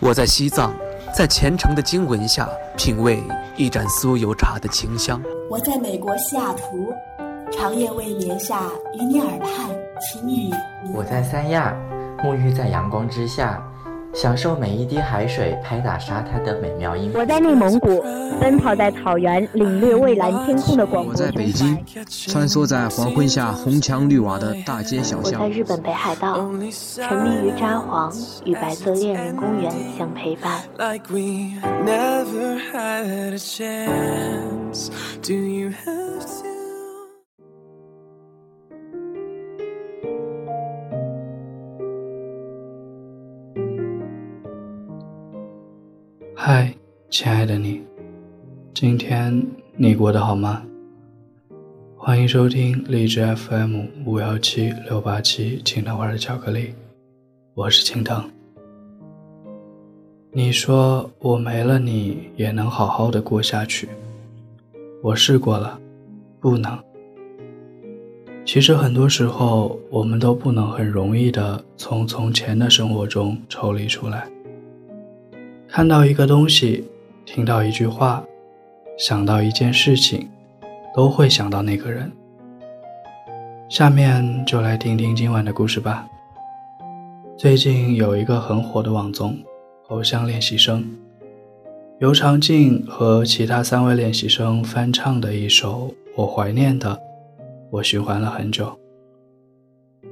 我在西藏，在虔诚的经文下品味一盏酥油茶的清香。我在美国西雅图，长夜未眠下与你耳畔轻语。我在三亚，沐浴在阳光之下。享受每一滴海水拍打沙滩的美妙音。我在内蒙古，奔跑在草原，领略蔚蓝天空的广阔。我在北京，穿梭在黄昏下红墙绿瓦的大街小巷。我在日本北海道，沉迷于札幌，与白色恋人公园相陪伴。嗨，亲爱的你，今天你过得好吗？欢迎收听荔枝 FM 五幺七六八七青藤味的巧克力，我是青藤。你说我没了你也能好好的过下去，我试过了，不能。其实很多时候，我们都不能很容易的从从前的生活中抽离出来。看到一个东西，听到一句话，想到一件事情，都会想到那个人。下面就来听听今晚的故事吧。最近有一个很火的网综《偶像练习生》，尤长靖和其他三位练习生翻唱的一首《我怀念的》，我循环了很久。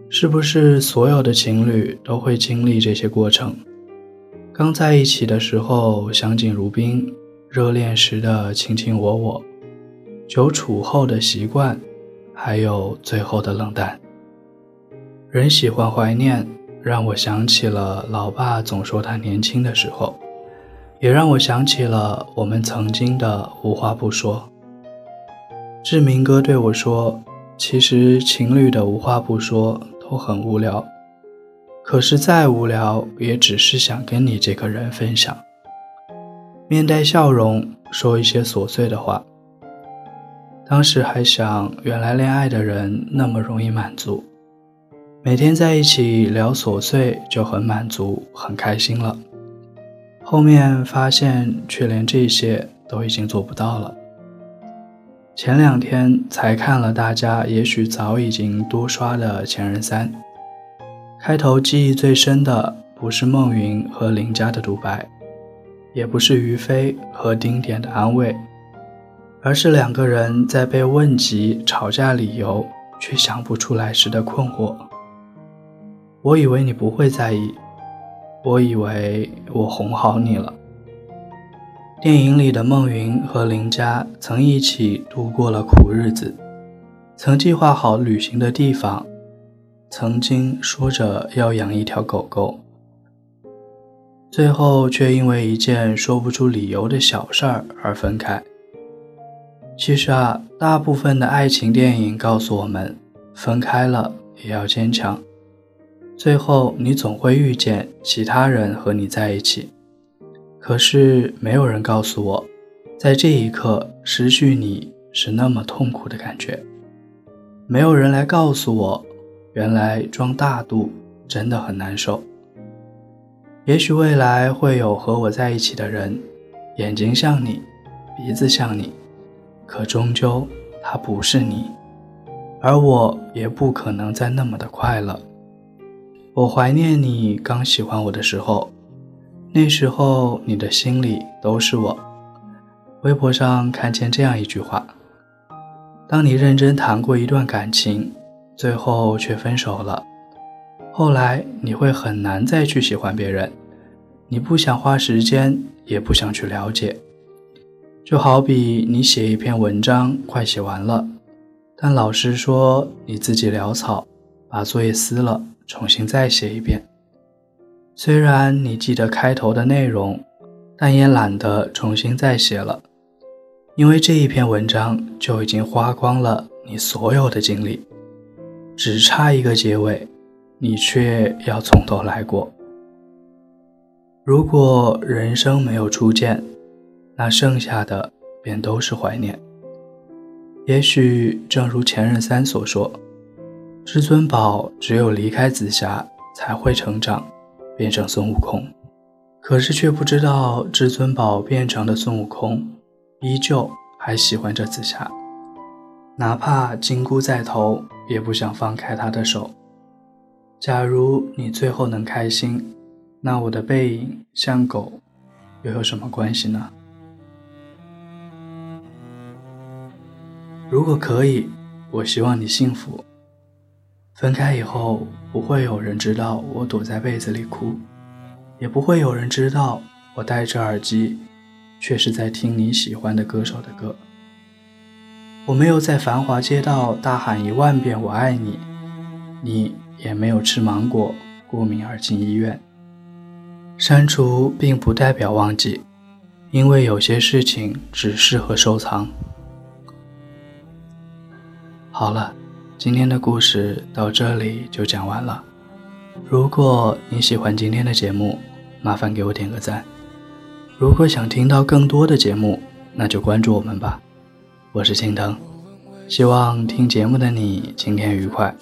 是不是所有的情侣都会经历这些过程？刚在一起的时候相敬如宾，热恋时的卿卿我我，久处后的习惯，还有最后的冷淡。人喜欢怀念，让我想起了老爸总说他年轻的时候，也让我想起了我们曾经的无话不说。志明哥对我说：“其实情侣的无话不说都很无聊。”可是再无聊，也只是想跟你这个人分享，面带笑容说一些琐碎的话。当时还想，原来恋爱的人那么容易满足，每天在一起聊琐碎就很满足、很开心了。后面发现，却连这些都已经做不到了。前两天才看了大家也许早已经多刷的《前任三》。开头记忆最深的不是孟云和林佳的独白，也不是于飞和丁点的安慰，而是两个人在被问及吵架理由却想不出来时的困惑。我以为你不会在意，我以为我哄好你了。电影里的孟云和林佳曾一起度过了苦日子，曾计划好旅行的地方。曾经说着要养一条狗狗，最后却因为一件说不出理由的小事儿而分开。其实啊，大部分的爱情电影告诉我们，分开了也要坚强。最后你总会遇见其他人和你在一起，可是没有人告诉我，在这一刻失去你是那么痛苦的感觉。没有人来告诉我。原来装大度真的很难受。也许未来会有和我在一起的人，眼睛像你，鼻子像你，可终究他不是你，而我也不可能再那么的快乐。我怀念你刚喜欢我的时候，那时候你的心里都是我。微博上看见这样一句话：当你认真谈过一段感情。最后却分手了，后来你会很难再去喜欢别人，你不想花时间，也不想去了解。就好比你写一篇文章，快写完了，但老师说你自己潦草，把作业撕了，重新再写一遍。虽然你记得开头的内容，但也懒得重新再写了，因为这一篇文章就已经花光了你所有的精力。只差一个结尾，你却要从头来过。如果人生没有初见，那剩下的便都是怀念。也许正如前任三所说，至尊宝只有离开紫霞才会成长，变成孙悟空。可是却不知道至尊宝变成的孙悟空，依旧还喜欢着紫霞，哪怕金箍在头，也不想放开他的手。假如你最后能开心，那我的背影像狗，又有什么关系呢？如果可以，我希望你幸福。分开以后，不会有人知道我躲在被子里哭。也不会有人知道，我戴着耳机，却是在听你喜欢的歌手的歌。我没有在繁华街道大喊一万遍“我爱你”，你也没有吃芒果过敏而进医院。删除并不代表忘记，因为有些事情只适合收藏。好了，今天的故事到这里就讲完了。如果你喜欢今天的节目，麻烦给我点个赞。如果想听到更多的节目，那就关注我们吧。我是青藤，希望听节目的你今天愉快，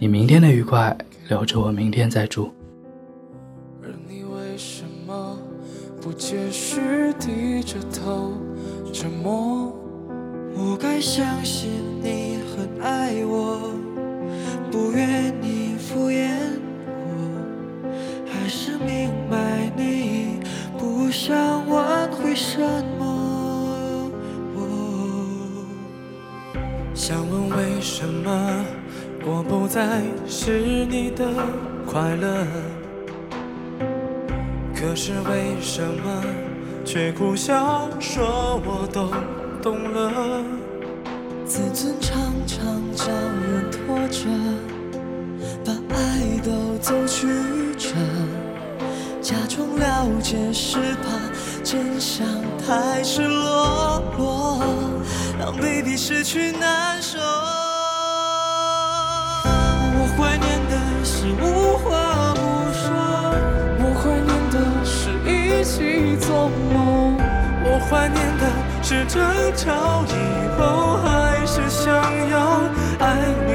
你明天的愉快留着我明天再祝。而你为什么不解释，低着头沉默？我该相信你很爱我，不愿意敷衍我，还是。明白你不想挽回什么，想问为什么我不再是你的快乐？可是为什么却苦笑说我都懂了？自尊常常将人拖着，把爱都走曲折。假装了解是怕真相太赤裸裸，让 baby 失去难受。是无话不说，我怀念的是一起做梦，我怀念的是争吵以后还是想要爱你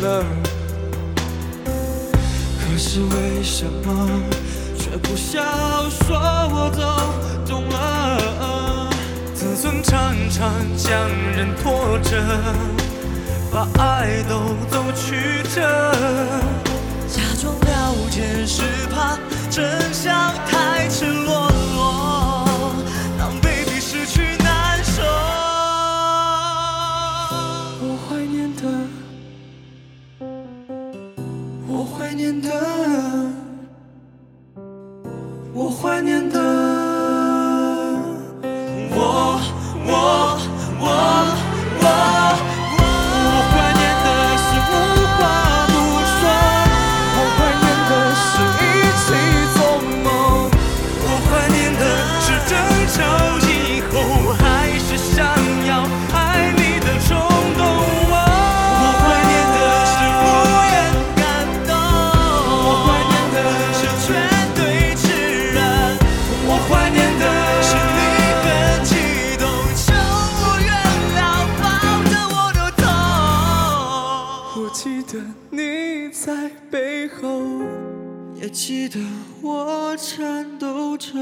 了，可是为什么却不笑说我都懂了？自尊常常将人拖着，把爱都走曲折，假装记得你在背后，也记得我颤抖着，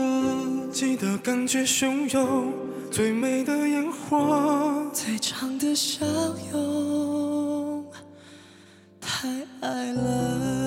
记得感觉汹涌，最美的烟火，最长的相拥，太爱了。